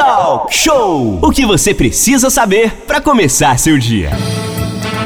Talk Show! O que você precisa saber para começar seu dia.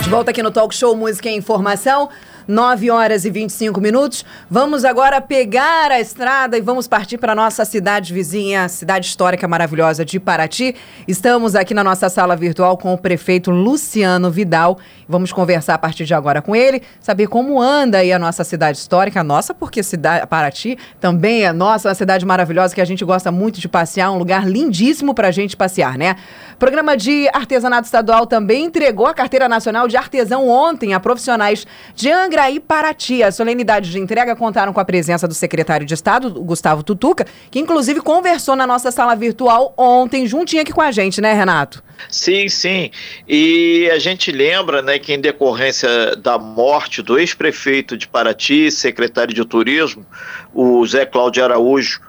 De volta aqui no Talk Show Música e Informação. 9 horas e 25 minutos. Vamos agora pegar a estrada e vamos partir para nossa cidade vizinha, cidade histórica maravilhosa de Paraty. Estamos aqui na nossa sala virtual com o prefeito Luciano Vidal. Vamos conversar a partir de agora com ele, saber como anda aí a nossa cidade histórica, nossa, porque cidade, Paraty também é nossa, uma cidade maravilhosa que a gente gosta muito de passear, um lugar lindíssimo para a gente passear, né? Programa de Artesanato Estadual também entregou a Carteira Nacional de Artesão ontem a profissionais de Angra e Paraty. As solenidades de entrega contaram com a presença do secretário de Estado, Gustavo Tutuca, que inclusive conversou na nossa sala virtual ontem, juntinho aqui com a gente, né, Renato? Sim, sim. E a gente lembra né, que, em decorrência da morte do ex-prefeito de Paraty, secretário de Turismo, o Zé Cláudio Araújo,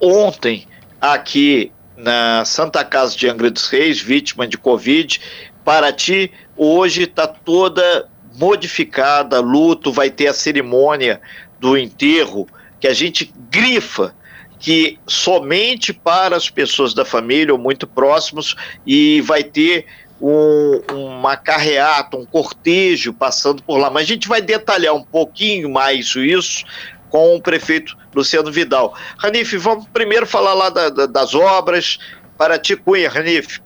ontem, aqui na Santa Casa de Angra dos Reis, vítima de Covid. Paraty hoje está toda modificada, luto, vai ter a cerimônia do enterro, que a gente grifa que somente para as pessoas da família ou muito próximos e vai ter um, uma carreata, um cortejo passando por lá. Mas a gente vai detalhar um pouquinho mais isso com o prefeito Luciano Vidal. Ranif, vamos primeiro falar lá da, da, das obras. Para ti, Cunha, Ranif.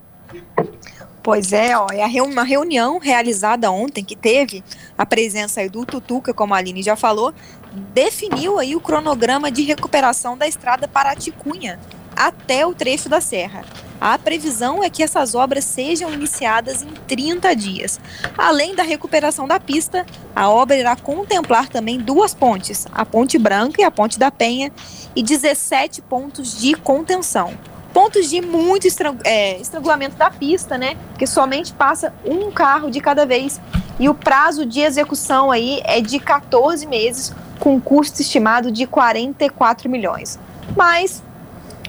Pois é, ó, é uma reunião realizada ontem que teve a presença do Tutuca, como a Aline já falou, definiu aí o cronograma de recuperação da estrada para Ticunha até o trecho da serra. A previsão é que essas obras sejam iniciadas em 30 dias. Além da recuperação da pista, a obra irá contemplar também duas pontes, a Ponte Branca e a Ponte da Penha, e 17 pontos de contenção. Pontos de muito é, estrangulamento da pista, né? Porque somente passa um carro de cada vez. E o prazo de execução aí é de 14 meses, com custo estimado de 44 milhões. Mas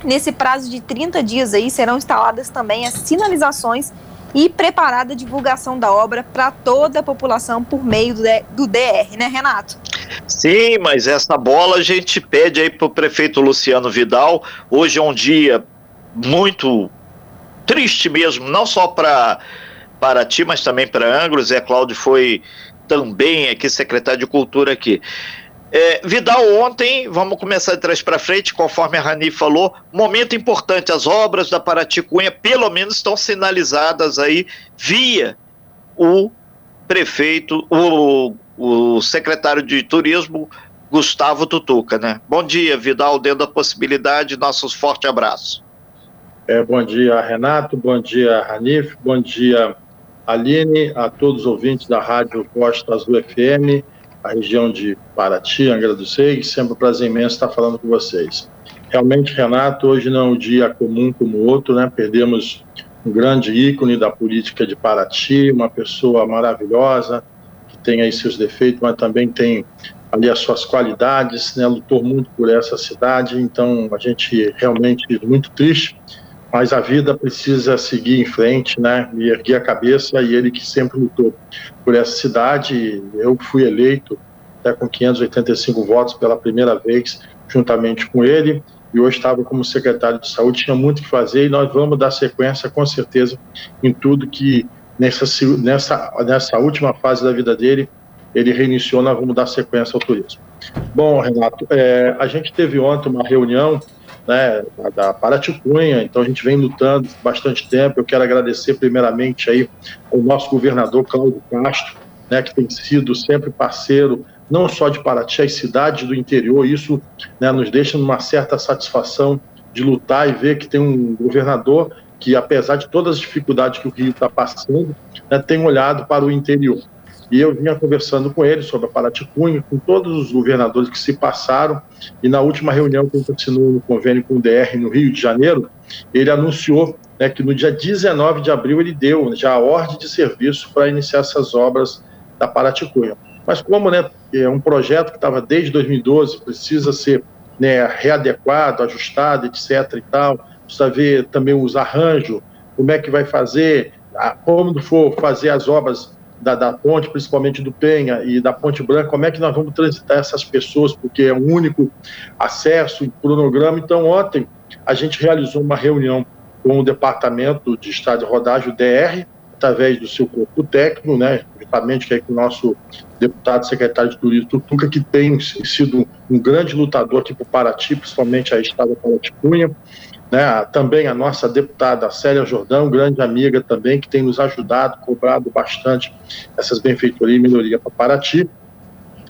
Nesse prazo de 30 dias aí serão instaladas também as sinalizações e preparada a divulgação da obra para toda a população por meio do DR, né, Renato? Sim, mas essa bola a gente pede aí para o prefeito Luciano Vidal. Hoje é um dia muito triste mesmo, não só para para ti, mas também para Anglos. Zé Cláudio foi também aqui secretário de Cultura aqui. É, Vidal, ontem, vamos começar de trás para frente, conforme a Rani falou, momento importante, as obras da Paraty Cunha, pelo menos, estão sinalizadas aí via o prefeito, o, o secretário de turismo, Gustavo Tutuca, né? Bom dia, Vidal, dentro da possibilidade, nossos forte abraços. É, bom dia, Renato, bom dia, Ranif, bom dia, Aline, a todos os ouvintes da Rádio Costa Azul FM, a região de Paraty, Angra dos Reis, sempre um prazer imenso estar falando com vocês. Realmente, Renato, hoje não é um dia comum como outro, né? Perdemos um grande ícone da política de Paraty, uma pessoa maravilhosa, que tem aí seus defeitos, mas também tem ali as suas qualidades, né? Lutou muito por essa cidade, então a gente realmente muito triste mas a vida precisa seguir em frente, né? E erguer a cabeça e ele que sempre lutou por essa cidade. Eu fui eleito até com 585 votos pela primeira vez, juntamente com ele. E hoje estava como secretário de saúde, tinha muito que fazer e nós vamos dar sequência, com certeza, em tudo que nessa, nessa, nessa última fase da vida dele ele reiniciou, nós vamos dar sequência ao turismo. Bom, Renato, é, a gente teve ontem uma reunião né, da Paraticunha, então a gente vem lutando bastante tempo. Eu quero agradecer primeiramente aí ao nosso governador Cláudio Castro, né, que tem sido sempre parceiro não só de Paraty, as cidades do interior. Isso né, nos deixa numa certa satisfação de lutar e ver que tem um governador que, apesar de todas as dificuldades que o Rio está passando, né, tem olhado para o interior. E eu vinha conversando com ele sobre a Paraticunha, com todos os governadores que se passaram, e na última reunião que ele assinou no convênio com o DR no Rio de Janeiro, ele anunciou né, que no dia 19 de abril ele deu já a ordem de serviço para iniciar essas obras da Paraticunha. Mas como né, é um projeto que estava desde 2012, precisa ser né, readequado, ajustado, etc. e tal, precisa ver também os arranjos, como é que vai fazer, como for fazer as obras da, da, ponte, principalmente do Penha e da Ponte Branca, como é que nós vamos transitar essas pessoas, porque é um único acesso, cronograma. Então, ontem, a gente realizou uma reunião com o Departamento de Estrada de Rodagem, o DR, através do seu corpo técnico, né, justamente que é o nosso deputado secretário de Turismo, Tutuca, que tem sido um grande lutador aqui para o Paraty, principalmente a estrada Paraty-Cunha, né, também a nossa deputada Célia Jordão, grande amiga também, que tem nos ajudado, cobrado bastante essas benfeitorias e melhoria para Paraty,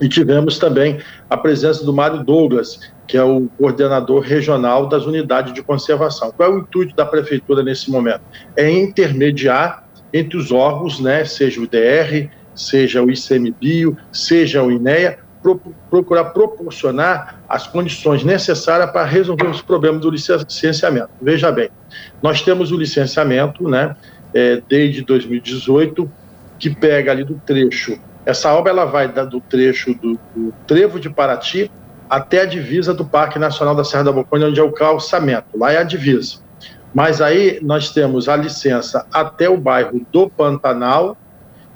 e tivemos também a presença do Mário Douglas, que é o coordenador regional das unidades de conservação. Qual é o intuito da prefeitura nesse momento? É intermediar entre os órgãos, né, seja o DR, seja o ICMBio, seja o INEA, pro, procurar proporcionar as condições necessárias para resolver os problemas do licenciamento. Veja bem, nós temos o licenciamento, né, é, desde 2018, que pega ali do trecho. Essa obra ela vai do trecho do, do Trevo de Paraty até a divisa do Parque Nacional da Serra da Boconha, onde é o calçamento. Lá é a divisa. Mas aí nós temos a licença até o bairro do Pantanal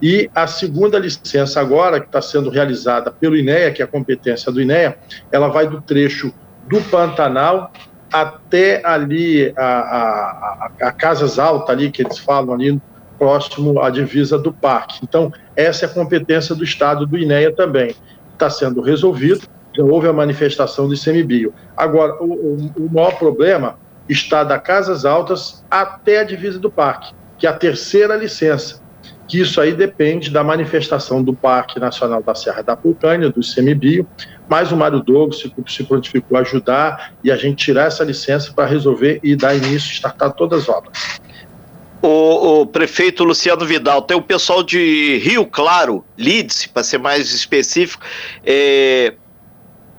e a segunda licença agora, que está sendo realizada pelo INEA, que é a competência do INEA, ela vai do trecho do Pantanal até ali a, a, a, a Casas Altas ali, que eles falam ali, próximo à divisa do parque. Então, essa é a competência do Estado do INEA também. Está sendo resolvido, houve a manifestação do ICMBio. Agora, o, o, o maior problema está da Casas Altas até a divisa do parque, que é a terceira licença, que isso aí depende da manifestação do Parque Nacional da Serra da Pulcânia, do ICMBio, mas o Mário Douglas se, se prontificou a ajudar e a gente tirar essa licença para resolver e dar início, startar todas as obras. O, o, prefeito Luciano Vidal, tem o pessoal de Rio Claro, Leeds, para ser mais específico, é,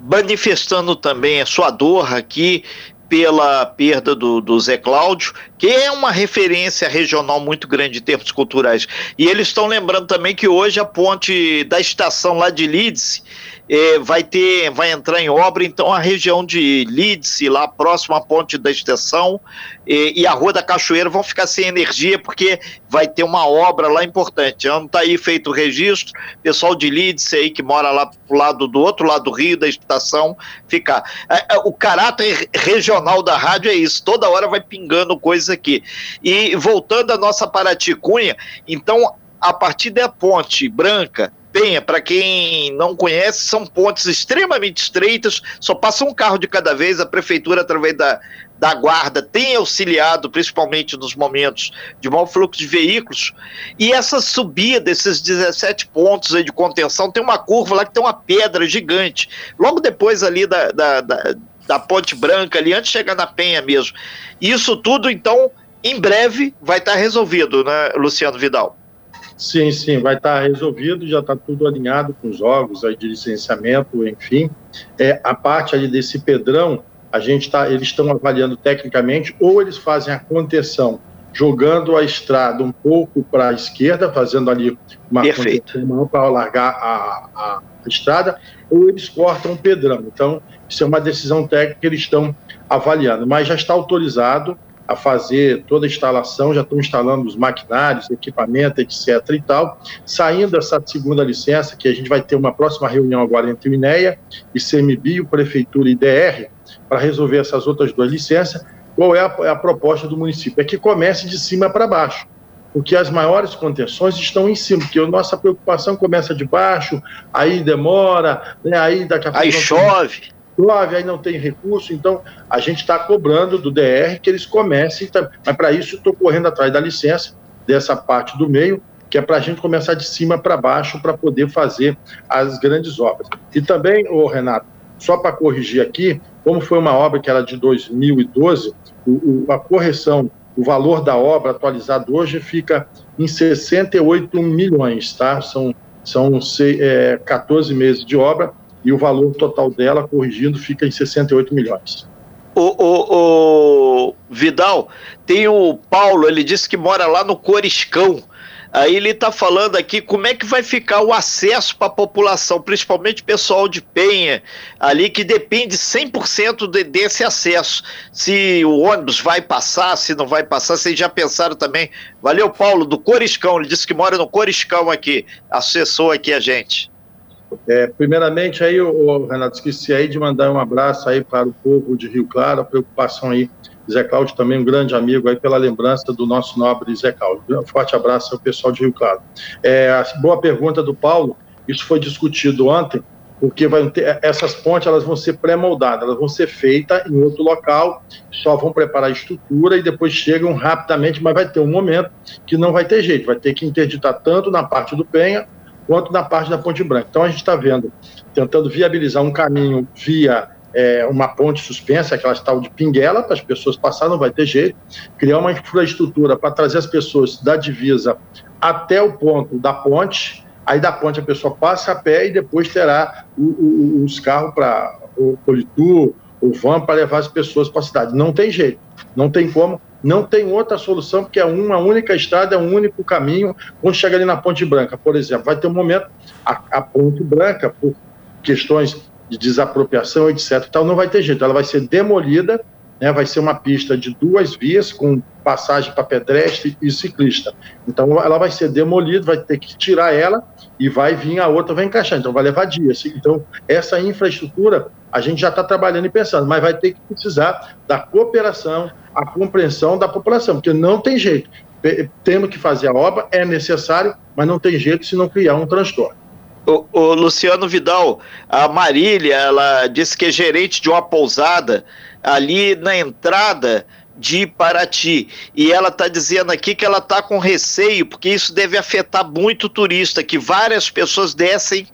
manifestando também a sua dor aqui pela perda do, do Zé Cláudio, que é uma referência regional muito grande em termos culturais. E eles estão lembrando também que hoje a ponte da estação lá de Leeds é, vai ter, vai entrar em obra, então a região de Leeds, lá próximo à ponte da extensão, e, e, a Rua da Cachoeira vão ficar sem energia, porque vai ter uma obra lá importante. Não está aí feito o registro, pessoal de Leeds aí que mora lá pro lado do outro lado do Rio, da estação, ficar. É, é, o caráter regional da rádio é isso, toda hora vai pingando aqui. E voltando à nossa Paraty Cunha, então a partir da ponte branca Penha, para quem não conhece, são pontes extremamente estreitas, só passa um carro de cada vez. A prefeitura, através da, da guarda, tem auxiliado, principalmente nos momentos de mau fluxo de veículos. E essa subida desses 17 pontos aí de contenção tem uma curva lá que tem uma pedra gigante. Logo depois ali da, da, da, da Ponte Branca, ali, antes de chegar na Penha mesmo. Isso tudo, então, em breve vai estar resolvido, né, Luciano Vidal? Sim, sim, vai estar resolvido, já está tudo alinhado com os órgãos aí de licenciamento, enfim. É, a parte ali desse pedrão, a gente tá, eles estão avaliando tecnicamente, ou eles fazem a contenção jogando a estrada um pouco para a esquerda, fazendo ali uma contenção para alargar a, a, estrada, ou eles cortam o pedrão. Então, isso é uma decisão técnica que eles estão avaliando, mas já está autorizado a fazer toda a instalação, já estão instalando os maquinários, equipamento, etc. e tal. Saindo essa segunda licença, que a gente vai ter uma próxima reunião agora entre o INEA, ICMBio, Prefeitura e DR, para resolver essas outras duas licenças, qual é a, é a proposta do município? É que comece de cima para baixo porque as maiores contenções estão em cima, porque a nossa preocupação começa de baixo, aí demora, né, aí daqui a pouco. Aí chove chove, aí não tem recurso, então a gente está cobrando do DR que eles comecem, mas para isso estou correndo atrás da licença dessa parte do meio, que é para a gente começar de cima para baixo para poder fazer as grandes obras. E também, ô Renato, só para corrigir aqui, como foi uma obra que era de 2012, o, o, a correção, o valor da obra atualizado hoje fica em 68 milhões, tá? São, são é, 14 meses de obra, e o valor total dela, corrigindo, fica em 68 milhões. O, o, o, Vidal, tem o Paulo, ele disse que mora lá no Coriscão. Aí ele está falando aqui como é que vai ficar o acesso para a população, principalmente pessoal de Penha, ali que depende 100% de, desse acesso. Se o ônibus vai passar, se não vai passar, vocês já pensaram também. Valeu, Paulo, do Coriscão, ele disse que mora no Coriscão aqui, acessou aqui a gente. É, primeiramente, aí, o, Renato, esqueci aí de mandar um abraço aí para o povo de Rio Claro, a preocupação aí, Zé Cláudio também um grande amigo aí pela lembrança do nosso nobre Zé Cláudio. Um forte abraço ao pessoal de Rio Claro. É, boa pergunta do Paulo, isso foi discutido ontem, porque ter, essas pontes elas vão ser pré-moldadas, elas vão ser feitas em outro local, só vão preparar a estrutura e depois chegam rapidamente, mas vai ter um momento que não vai ter jeito, vai ter que interditar tanto na parte do Penha quanto na parte da Ponte Branca. Então a gente está vendo, tentando viabilizar um caminho via é, uma ponte suspensa, aquela tal de pinguela, para as pessoas passarem, não vai ter jeito, criar uma infraestrutura para trazer as pessoas da divisa até o ponto da ponte, Aí da ponte a pessoa passa a pé e depois terá o, o, os carros para o Politur, o van para levar as pessoas para a cidade. Não tem jeito, não tem como, não tem outra solução, porque é uma única estrada, é um único caminho. Quando chega ali na Ponte Branca, por exemplo, vai ter um momento, a, a Ponte Branca, por questões de desapropriação, etc., tal, não vai ter jeito, ela vai ser demolida né, vai ser uma pista de duas vias com passagem para pedestre e ciclista. Então ela vai ser demolida, vai ter que tirar ela e vai vir a outra, vai encaixar. Então vai levar dias. Então essa infraestrutura a gente já está trabalhando e pensando, mas vai ter que precisar da cooperação, a compreensão da população, porque não tem jeito. Temos que fazer a obra, é necessário, mas não tem jeito se não criar um transtorno. O, o, Luciano Vidal, a Marília, ela disse que é gerente de uma pousada ali na entrada de Paraty. E ela está dizendo aqui que ela está com receio, porque isso deve afetar muito o turista, que várias pessoas descem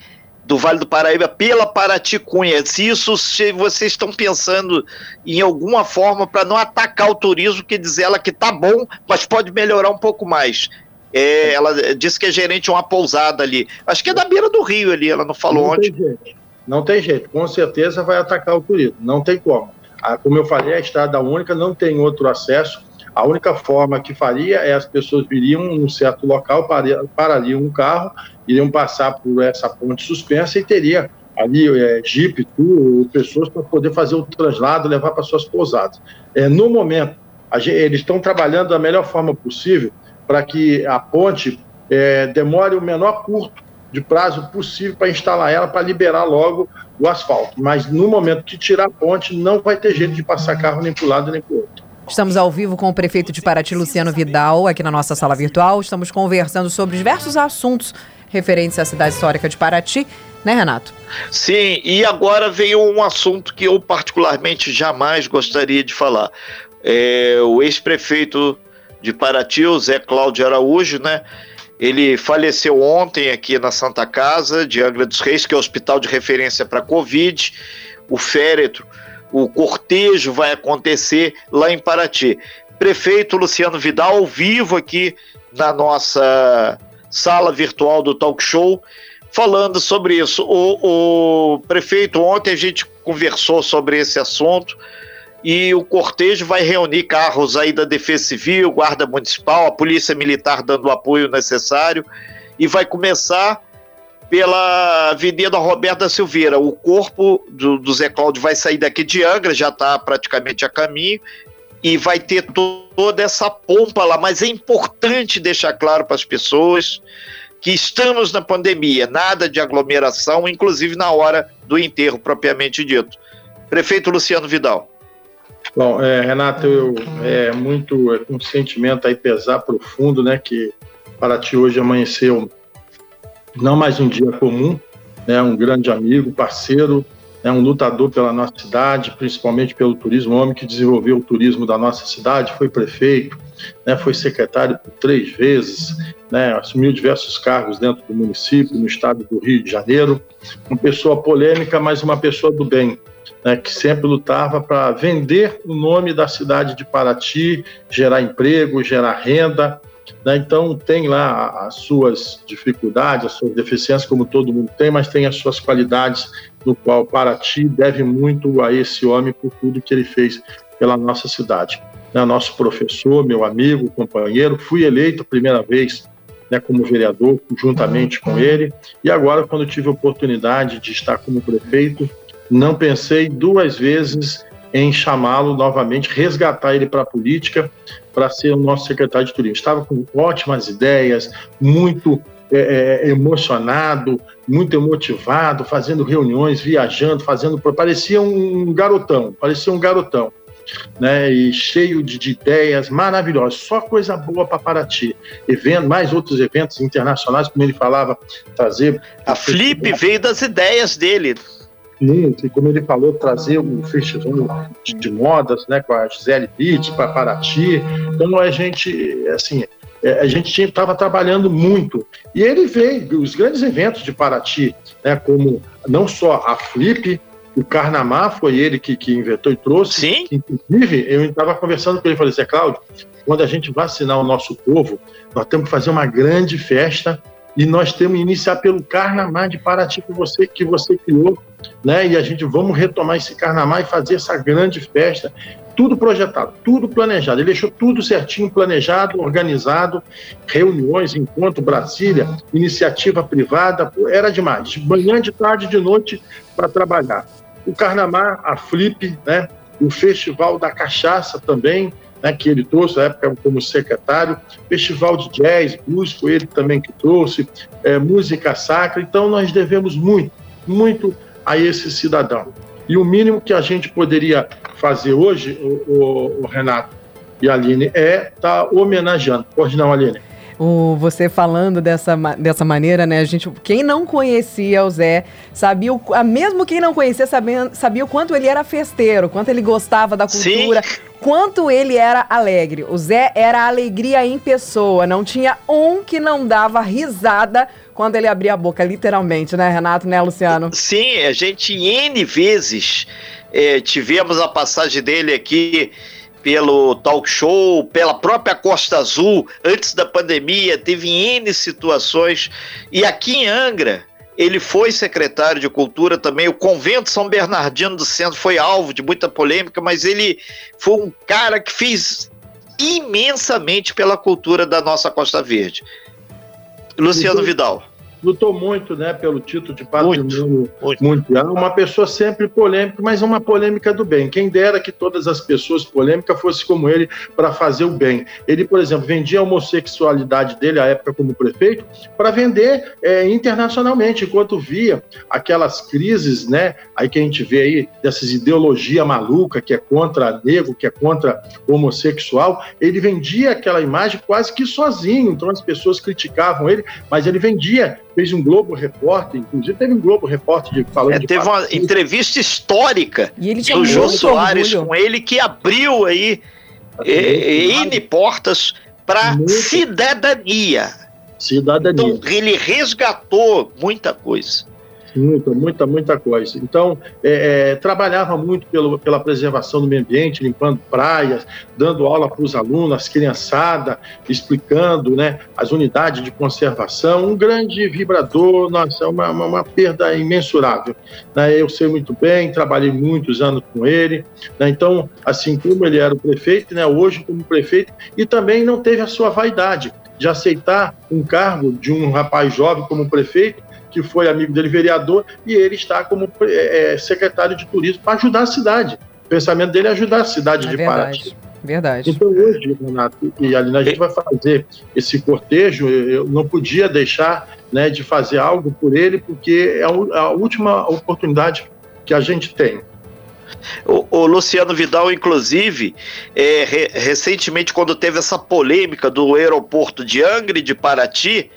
do Vale do Paraíba pela Paraty Cunha. Se isso se vocês estão pensando em alguma forma para não atacar o turismo, que diz ela que tá bom, mas pode melhorar um pouco mais. É, ela disse que é gerente de uma pousada ali. Acho que é da beira do rio ali, ela não falou não onde. Tem jeito. Não tem jeito, com certeza vai atacar o turismo, não tem como. Como eu falei, a estrada única não tem outro acesso. A única forma que faria é as pessoas viriam num certo local, parariam um carro, iriam passar por essa ponte suspensa e teria ali é, tudo, pessoas para poder fazer o traslado, levar para suas pousadas. É, no momento, gente, eles estão trabalhando da melhor forma possível para que a ponte é, demore o menor curto de prazo possível para instalar ela, para liberar logo o asfalto. Mas no momento que tirar a ponte, não vai ter jeito de passar carro nem para o lado nem para o outro. Estamos ao vivo com o prefeito de Paraty, Luciano Vidal, aqui na nossa sala virtual. Estamos conversando sobre diversos assuntos referentes à cidade histórica de Paraty, né, Renato? Sim, e agora veio um assunto que eu particularmente jamais gostaria de falar. É, o ex-prefeito de Paraty, o Zé Cláudio Araújo, né? Ele faleceu ontem aqui na Santa Casa de Angra dos Reis, que é o hospital de referência para Covid. O féretro, o cortejo vai acontecer lá em Paraty. Prefeito Luciano Vidal, ao vivo aqui na nossa sala virtual do Talk Show, falando sobre isso. O, o prefeito, ontem a gente conversou sobre esse assunto e o cortejo vai reunir carros aí da Defesa Civil, Guarda Municipal, a Polícia Militar dando o apoio necessário e vai começar pela Avenida Roberta Silveira. O corpo do, do Zé Cláudio vai sair daqui de Angra, já está praticamente a caminho, e vai ter to toda essa pompa lá. Mas é importante deixar claro para as pessoas que estamos na pandemia, nada de aglomeração, inclusive na hora do enterro propriamente dito. Prefeito Luciano Vidal. Bom, é, Renato, eu, é muito é, um sentimento aí pesar profundo, né? Que para ti hoje amanheceu não mais um dia comum, né? Um grande amigo, parceiro, né, um lutador pela nossa cidade, principalmente pelo turismo, um homem que desenvolveu o turismo da nossa cidade, foi prefeito, né, foi secretário por três vezes, né, assumiu diversos cargos dentro do município, no estado do Rio de Janeiro, uma pessoa polêmica, mas uma pessoa do bem, né, que sempre lutava para vender o nome da cidade de Paraty, gerar emprego, gerar renda. Né? Então, tem lá as suas dificuldades, as suas deficiências, como todo mundo tem, mas tem as suas qualidades, no qual Paraty deve muito a esse homem por tudo que ele fez pela nossa cidade. Né? Nosso professor, meu amigo, companheiro, fui eleito a primeira vez né, como vereador, juntamente com ele, e agora, quando tive a oportunidade de estar como prefeito, não pensei duas vezes em chamá-lo novamente, resgatar ele para a política, para ser o nosso secretário de turismo. Estava com ótimas ideias, muito é, é, emocionado, muito emotivado, fazendo reuniões, viajando, fazendo. Parecia um garotão, parecia um garotão. Né, e cheio de, de ideias maravilhosas, só coisa boa para Paraty. Evento, mais outros eventos internacionais, como ele falava, trazer. A Flip veio das ideias dele e como ele falou, trazer um festival de, de modas, né, com a Gisele Beach para Paraty. Então a gente, assim, é, a gente estava trabalhando muito. E ele veio, os grandes eventos de Paraty, né, como não só a Flip, o Carnamar foi ele que, que inventou e trouxe. Sim. Inclusive, eu estava conversando com ele e falei assim, Cláudio, quando a gente vacinar o nosso povo, nós temos que fazer uma grande festa e nós temos que iniciar pelo Carnaval de Paraty que você, que você criou, né? E a gente vamos retomar esse Carnaval e fazer essa grande festa. Tudo projetado, tudo planejado. Ele deixou tudo certinho, planejado, organizado, reuniões, encontro, Brasília, iniciativa privada, era demais. De manhã, de tarde, de noite para trabalhar. O Carnaval, a Flip, né? O Festival da Cachaça também, né, que ele trouxe na época como secretário, festival de jazz, músico, ele também que trouxe, é, música sacra. Então, nós devemos muito, muito a esse cidadão. E o mínimo que a gente poderia fazer hoje, o, o, o Renato e a Aline, é estar tá homenageando. Pode não, Aline? O, você falando dessa, dessa maneira, né? A gente, quem não conhecia o Zé, sabia, o, mesmo quem não conhecia, sabia, sabia o quanto ele era festeiro, quanto ele gostava da cultura, Sim. quanto ele era alegre. O Zé era alegria em pessoa, não tinha um que não dava risada quando ele abria a boca, literalmente, né, Renato, né, Luciano? Sim, a gente N vezes é, tivemos a passagem dele aqui pelo talk show, pela própria Costa Azul, antes da pandemia, teve N situações. E aqui em Angra, ele foi secretário de Cultura também. O convento São Bernardino do Centro foi alvo de muita polêmica, mas ele foi um cara que fez imensamente pela cultura da nossa Costa Verde. Luciano Vidal lutou muito né, pelo título de patrimônio muito, mundial. Uma pessoa sempre polêmica, mas uma polêmica do bem. Quem dera que todas as pessoas polêmicas fossem como ele para fazer o bem. Ele, por exemplo, vendia a homossexualidade dele, à época como prefeito, para vender é, internacionalmente, enquanto via aquelas crises, né, aí que a gente vê aí, dessas ideologia maluca que é contra negro, que é contra homossexual, ele vendia aquela imagem quase que sozinho. Então as pessoas criticavam ele, mas ele vendia fez um Globo Repórter, inclusive teve um Globo Repórter de falando é, de Teve uma entrevista histórica do Jô Soares orgulho. com ele que abriu aí N portas para cidadania. Cidadania. Então ele resgatou muita coisa. Muita, muita, muita coisa. Então, é, é, trabalhava muito pelo, pela preservação do meio ambiente, limpando praias, dando aula para os alunos, criançada, explicando né, as unidades de conservação. Um grande vibrador, nossa, é uma, uma, uma perda imensurável. Né? Eu sei muito bem, trabalhei muitos anos com ele. Né? Então, assim como ele era o prefeito, né, hoje como prefeito, e também não teve a sua vaidade de aceitar um cargo de um rapaz jovem como prefeito que foi amigo dele, vereador, e ele está como é, é, secretário de turismo para ajudar a cidade. O pensamento dele é ajudar a cidade é de verdade. Paraty. Verdade. Então hoje, Renato e Alina, a gente vai fazer esse cortejo. Eu não podia deixar né, de fazer algo por ele, porque é a última oportunidade que a gente tem. O, o, Luciano Vidal, inclusive, é, re, recentemente, quando teve essa polêmica do aeroporto de Angra de Paraty,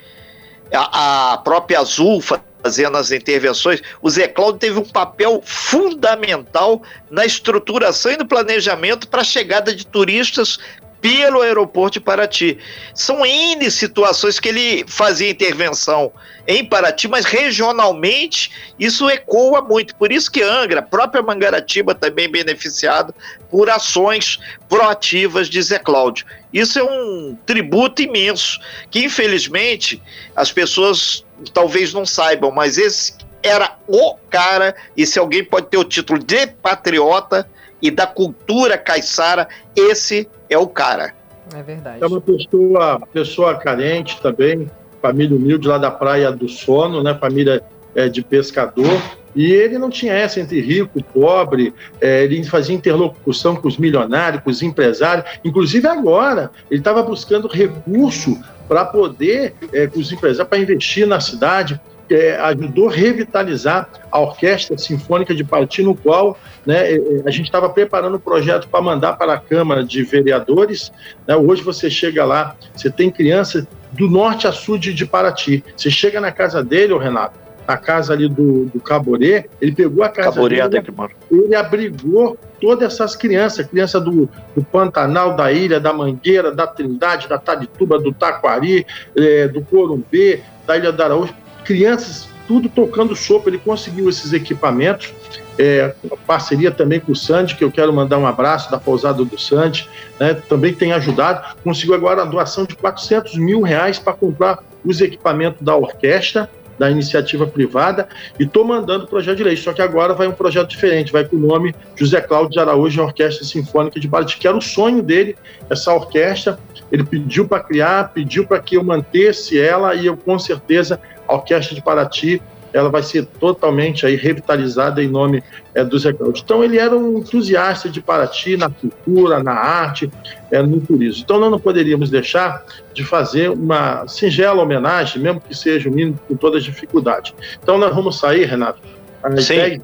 a, própria Azul fazendo as intervenções, o Zé Cláudio teve um papel fundamental na estruturação e no planejamento para a chegada de turistas pelo aeroporto de Paraty. São N situações que ele fazia intervenção em Paraty, mas regionalmente isso ecoa muito. Por isso que Angra, própria Mangaratiba também beneficiada por ações proativas de Zé Cláudio. Isso é um tributo imenso, que infelizmente as pessoas talvez não saibam, mas esse era o cara, e se alguém pode ter o título de patriota e da cultura caiçara, esse é o cara. É verdade. É uma pessoa, pessoa carente também, família humilde lá da Praia do Sono, né? Família é, de pescador, E ele não tinha essa entre rico, pobre, é, ele fazia interlocução com os milionários, com os empresários. Inclusive agora, ele estava buscando recurso para poder, é, com os empresários, para investir na cidade. É, ajudou a revitalizar a Orquestra Sinfônica de Paraty, no qual né, é, é, a gente estava preparando um projeto para mandar para a Câmara de Vereadores. Né, hoje você chega lá, você tem criança do norte a sul de, de Paraty. Você chega na casa dele, Renato, a casa ali do, do Caborê, ele pegou a casa Caborê, dele, ele abrigou todas essas crianças, criança do, do, Pantanal, da Ilha, da Mangueira, da Trindade, da Tarituba, do Taquari, é, do Corumbê, da Ilha da Araújo, crianças tudo tocando sopa, ele conseguiu esses equipamentos, é, parceria também com o Sandy, que eu quero mandar um abraço da pousada do Sandy, né, também tem ajudado, conseguiu agora a doação de 400 mil reais para comprar os equipamentos da orquestra, da iniciativa privada e estou mandando o projeto de lei. Só que agora vai um projeto diferente, vai com o nome José Cláudio de Araújo Orquestra Sinfônica de Paraty, que era o sonho dele, essa orquestra. Ele pediu para criar, pediu para que eu mantesse ela e eu com certeza a Orquestra de Paraty ela vai ser totalmente aí revitalizada em nome é, do Zé Cláudio. Então ele era um entusiasta de Paraty na cultura, na arte, é, no turismo. Então nós não poderíamos deixar de fazer uma singela homenagem, mesmo que seja o mínimo com toda a dificuldade. Então nós vamos sair, Renato, às 10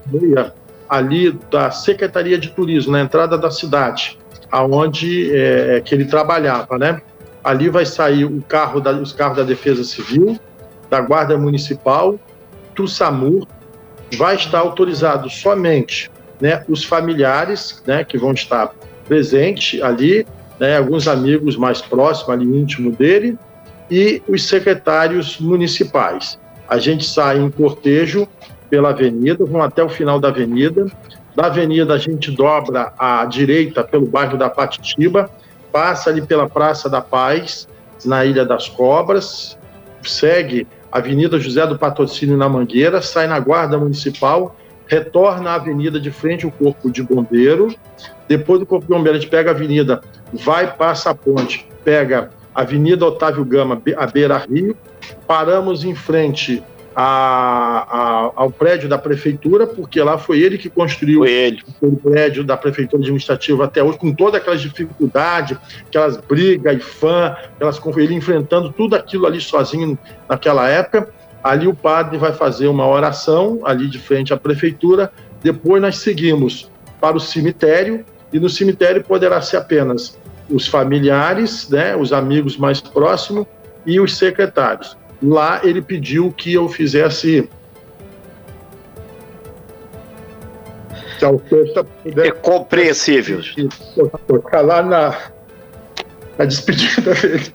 ali da Secretaria de Turismo, na entrada da cidade, aonde é, que ele trabalhava, né? Ali vai sair o carro da, os carros da Defesa Civil, da Guarda Municipal do SAMU vai estar autorizado somente né, os familiares né, que vão estar presentes ali, né, alguns amigos mais próximos, ali íntimo dele, e os secretários municipais. A gente sai em cortejo pela avenida, vão até o final da avenida. Da avenida a gente dobra à direita pelo bairro da Patitiba, passa ali pela Praça da Paz, na Ilha das Cobras, segue Avenida José do Patrocínio na Mangueira, sai na Guarda Municipal, retorna à avenida de frente ao Corpo de Bombeiro. Depois do Corpo de Bombeiro, a gente pega a avenida, vai, passa a ponte, pega a Avenida Otávio Gama, a Beira Rio, paramos em frente a, a, ao prédio da prefeitura, porque lá foi ele que construiu ele. o prédio da prefeitura administrativa até hoje, com todas aquelas dificuldades, aquelas brigas e fã, aquelas, ele enfrentando tudo aquilo ali sozinho naquela época. Ali o padre vai fazer uma oração, ali de frente à prefeitura. Depois nós seguimos para o cemitério, e no cemitério poderá ser apenas os familiares, né, os amigos mais próximos e os secretários. Lá ele pediu que eu fizesse. É compreensível. Tocar lá na, na despedida dele.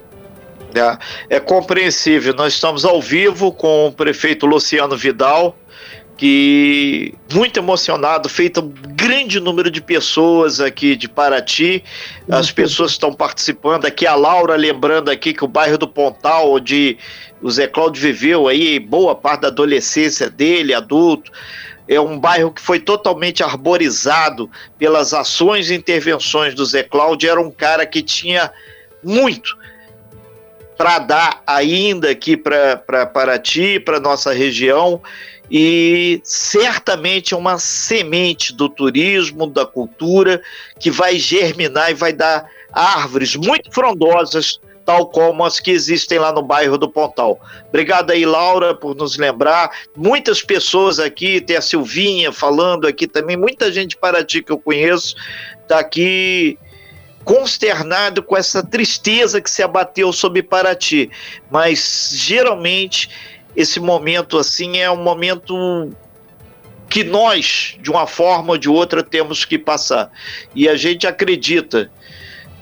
É, é compreensível. Nós estamos ao vivo com o prefeito Luciano Vidal, que muito emocionado, feito um grande número de pessoas aqui de Paraty. As pessoas estão participando aqui. A Laura lembrando aqui que o bairro do Pontal, onde o Zé Cláudio viveu aí boa parte da adolescência dele, adulto. É um bairro que foi totalmente arborizado pelas ações e intervenções do Zé Cláudio. Era um cara que tinha muito para dar ainda aqui para Paraty, para nossa região e certamente é uma semente do turismo, da cultura, que vai germinar e vai dar árvores muito frondosas tal como as que existem lá no bairro do Pontal. Obrigado aí, Laura, por nos lembrar. Muitas pessoas aqui, tem a Silvinha falando aqui também, muita gente para ti que eu conheço, está aqui consternado com essa tristeza que se abateu sobre Paraty. Mas geralmente esse momento assim é um momento que nós, de uma forma ou de outra, temos que passar. E a gente acredita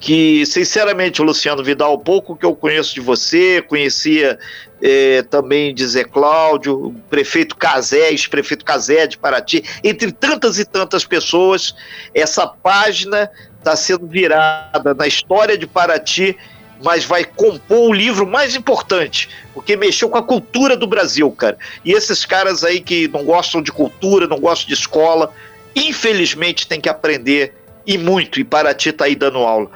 que, sinceramente, Luciano Vidal, pouco que eu conheço de você, conhecia é, também de Zé Cláudio, prefeito Casé, ex-prefeito Casé de Paraty, entre tantas e tantas pessoas, essa página está sendo virada na história de Paraty, mas vai compor o livro mais importante, porque mexeu com a cultura do Brasil, cara. E esses caras aí que não gostam de cultura, não gostam de escola, infelizmente tem que aprender e muito, e Paraty está aí dando aula.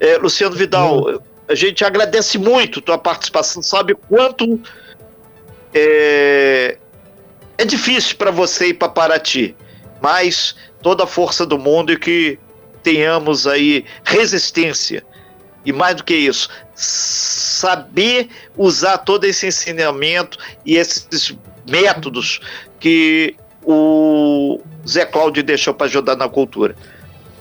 É, Luciano Vidal, hum. a gente agradece muito tua participação, sabe quanto é, é difícil para você ir para Paraty, mas toda a força do mundo e que tenhamos aí resistência. E mais do que isso, saber usar todo esse ensinamento e esses métodos que o Zé Cláudio deixou para ajudar na cultura.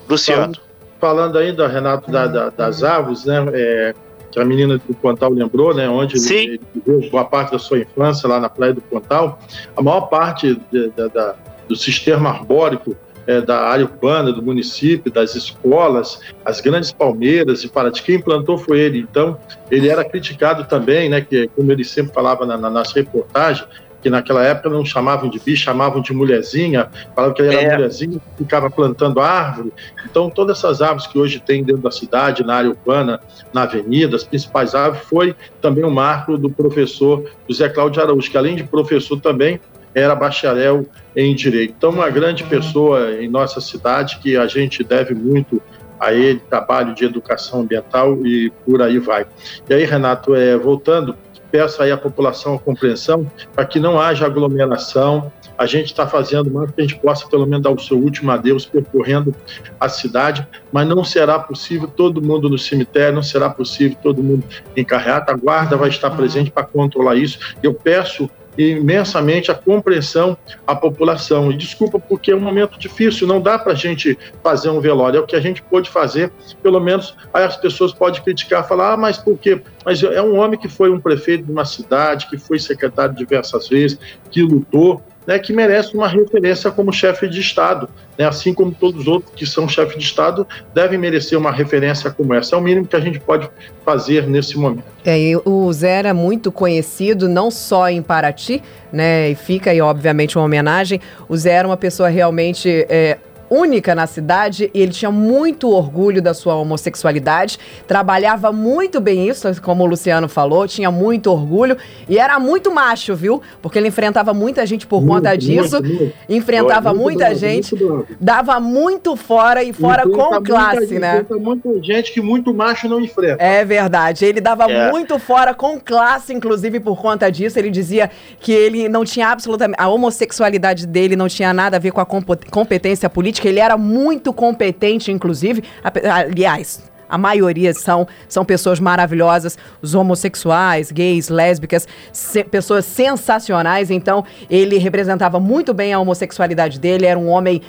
Luciano. Falando, falando ainda, Renato, da, da, das aves, né? É, que a menina do Pontal lembrou, né? Onde Sim. ele, viveu boa parte da sua infância lá na Praia do Pontal. A maior parte de, de, da, do sistema arbórico é, da área urbana, do município, das escolas, as grandes palmeiras e Paraty. Quem implantou foi ele. Então, ele era criticado também, né? Que, como ele sempre falava na, na nossa reportagem, que naquela época não chamavam de bicho, chamavam de mulherzinha, falavam que ele era É. mulherzinha, ficava plantando árvore. Então, todas essas árvores que hoje tem dentro da cidade, na área urbana, na avenida, as principais árvores, foi também um marco do professor José Cláudio Araújo, que além de professor também era bacharel em Direito. Então, uma grande pessoa em nossa cidade que a gente deve muito a ele, trabalho de educação ambiental e por aí vai. E aí, Renato, é, voltando, peço aí à população a compreensão para que não haja aglomeração. A gente está fazendo mais que a gente possa, pelo menos, dar o seu último adeus percorrendo a cidade, mas não será possível todo mundo no cemitério, não será possível todo mundo em carreata. A guarda vai estar presente para controlar isso. Eu peço imensamente a compreensão à população. E desculpa, porque é um momento difícil, não dá para a gente fazer um velório. É o que a gente pôde fazer, pelo menos as pessoas podem criticar, falar, ah, mas por quê? Mas é um homem que foi um prefeito de uma cidade, que foi secretário diversas vezes, que lutou, né, que merece uma referência como chefe de Estado. Né, assim como todos os outros que são chefes de Estado devem merecer uma referência como essa. É o mínimo que a gente pode fazer nesse momento. É, o Zé era muito conhecido, não só em Paraty, né? E fica aí, obviamente, uma homenagem. O Zé era uma pessoa realmente. é, única na cidade e ele tinha muito orgulho da sua homossexualidade, trabalhava muito bem isso, como o Luciano falou, tinha muito orgulho e era muito macho, viu? Porque ele enfrentava muita gente por conta Muito, disso, muito, muito. enfrentava Muito muita bravo, gente, dava muito fora e fora Enfrenta com classe, gente, né? enfrenta muita gente que muito macho não enfrenta. É verdade. Ele dava É. muito fora com classe, inclusive por conta disso. Ele dizia que ele não tinha absolutamente. A homossexualidade dele não tinha nada a ver com a competência política. Ele era muito competente, inclusive. Aliás. A maioria são, são pessoas maravilhosas, os homossexuais, gays, lésbicas, se- pessoas sensacionais. Então, ele representava muito bem a homossexualidade dele, era um homem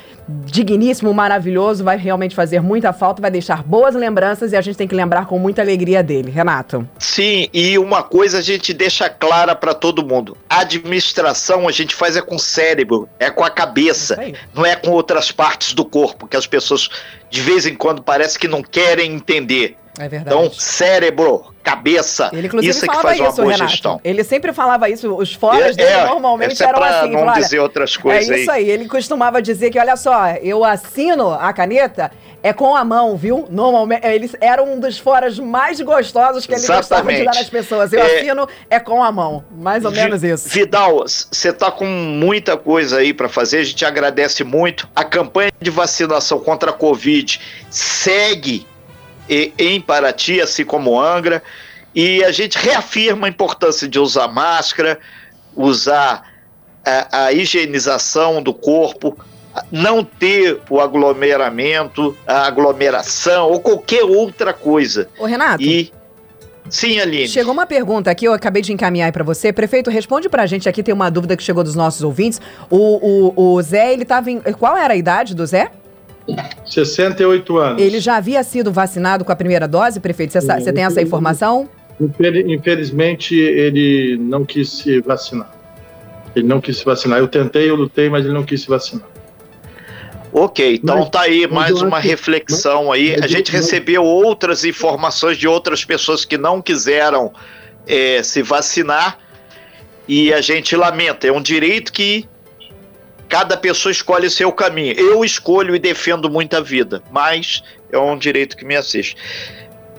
digníssimo, maravilhoso, vai realmente fazer muita falta, vai deixar boas lembranças e a gente tem que lembrar com muita alegria dele. Renato. Sim, e uma coisa a gente deixa clara para todo mundo: a administração a gente faz é com o cérebro, é com a cabeça, aí. não é com outras partes do corpo, que as pessoas de vez em quando parece que não querem entender. É verdade. Então, cérebro, cabeça, ele isso é que faz uma isso, boa Renato. gestão. Ele sempre falava isso. Os foras dele normalmente essa é eram assim. não "Olha, dizer outras coisas é isso aí. Ele costumava dizer que, olha só, eu assino a caneta é com a mão, viu? Normalmente, eles eram um dos foras mais gostosos que ele gostava de dar Exatamente. às pessoas. Eu É. assino é com a mão. Mais ou menos isso. Vidal, você tá com muita coisa aí para fazer, a gente agradece muito. A campanha de vacinação contra a Covid segue em Paraty, assim como Angra, e a gente reafirma a importância de usar máscara, usar a, a higienização do corpo, não ter o aglomeramento, a aglomeração ou qualquer outra coisa. Ô, Renato. E sim, Aline. Chegou uma pergunta aqui, eu acabei de encaminhar aí pra você. Prefeito, responde pra gente aqui, tem uma dúvida que chegou dos nossos ouvintes. O, o, o Zé, ele tava em... Qual era a idade do Zé? 68 anos. Ele já havia sido vacinado com a primeira dose, prefeito? Você, você tem essa informação? Infel- Infelizmente, ele não quis se vacinar. Ele não quis se vacinar. Eu tentei, eu lutei, mas ele não quis se vacinar. Ok, então Mas- tá aí mais uma acho- reflexão aí. mas A gente recebeu outras informações de outras pessoas que não quiseram eh, se vacinar e a gente lamenta. É um direito que cada pessoa escolhe seu caminho. Eu escolho e defendo muita vida, mas é um direito que me assiste.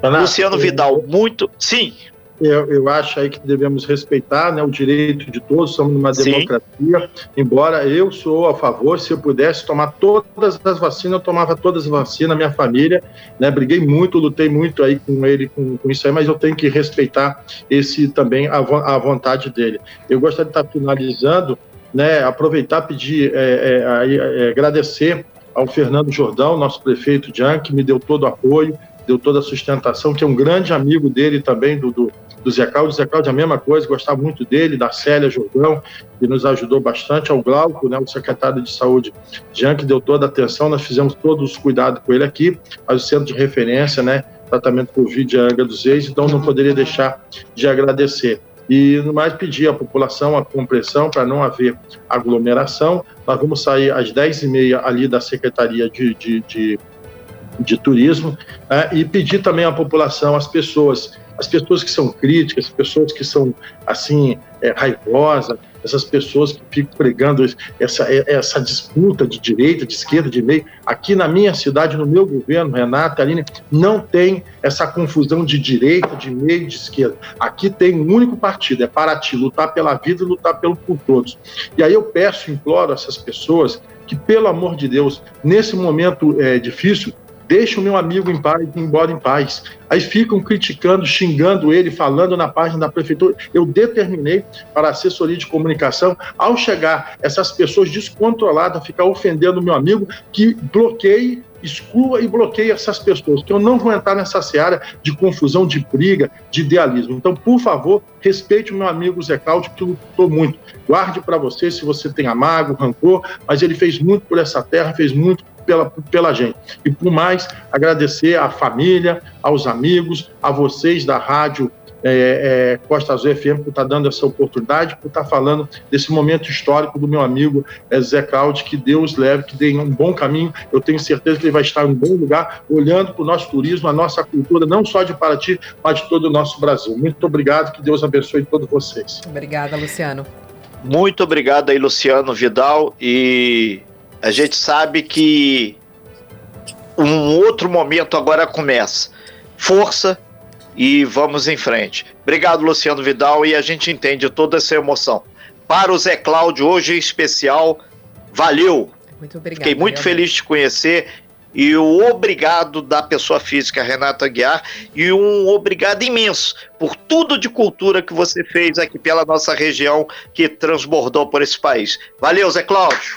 Renato, Luciano Vidal, muito. Sim, Eu, eu acho aí que devemos respeitar né, o direito de todos, somos numa Sim. democracia. Embora eu sou a favor, se eu pudesse tomar todas as vacinas, eu tomava todas as vacinas, minha família, né? Briguei muito, lutei muito aí com ele, com, com isso aí, mas eu tenho que respeitar esse também, a, a vontade dele. Eu gostaria de estar finalizando né, aproveitar, pedir, é, é, é, agradecer ao Fernando Jordão, nosso prefeito de An, que me deu todo o apoio, deu toda a sustentação, que é um grande amigo dele também, do, do, do Zé Cláudio. Zé Cláudio a mesma coisa, gostava muito dele, da Célia Jordão, que nos ajudou bastante, ao Glauco, né, o secretário de saúde, Jean, que deu toda a atenção, nós fizemos todos os cuidados com ele aqui, mas o centro de referência, né, tratamento Covid é Angra dos Reis, então não poderia deixar de agradecer. E, no mais, pedir à população a compreensão para não haver aglomeração. Nós vamos sair às 10h30 ali da Secretaria de, de, de, de Turismo né, e pedir também à população, às pessoas as pessoas que são críticas, as pessoas que são, assim, é, raivosas, essas pessoas que ficam pregando essa, essa disputa de direita, de esquerda, de meio. Aqui na minha cidade, no meu governo, Renata, Aline, não tem essa confusão de direita, de meio, de esquerda. Aqui tem um único partido, é Paraty, lutar pela vida e lutar pelo, por todos. E aí eu peço, imploro essas pessoas que, pelo amor de Deus, nesse momento é, difícil, Deixa o meu amigo em paz, embora em paz. Aí ficam criticando, xingando ele, falando na página da prefeitura. Eu determinei para a assessoria de comunicação, ao chegar essas pessoas descontroladas, ficar ofendendo o meu amigo, que bloqueie exclua e bloqueie essas pessoas, que eu não vou entrar nessa seara de confusão, de briga, de idealismo. Então, por favor, respeite o meu amigo Zé Cláudio, que lutou muito. Guarde para você se você tem amargo, rancor, mas ele fez muito por essa terra, fez muito pela, pela gente. E por mais, agradecer à família, aos amigos, a vocês da rádio é, é, Costa Azul FM por estar tá dando essa oportunidade, por estar tá falando desse momento histórico do meu amigo é, Zé Claudio, que Deus leve, que dê um bom caminho. Eu tenho certeza que ele vai estar em um bom lugar, olhando para o nosso turismo, a nossa cultura, não só de Paraty, mas de todo o nosso Brasil. Muito obrigado, que Deus abençoe todos vocês. Obrigada, Luciano. Muito obrigado aí, Luciano Vidal, e a gente sabe que um outro momento agora começa. Força e vamos em frente. Obrigado, Luciano Vidal, e a gente entende toda essa emoção. Para o Zé Cláudio, hoje em especial, valeu. Muito obrigado. Fiquei muito feliz de te conhecer e o obrigado da pessoa física Renata Guiar e um obrigado imenso por tudo de cultura que você fez aqui pela nossa região que transbordou por esse país. Valeu, Zé Cláudio.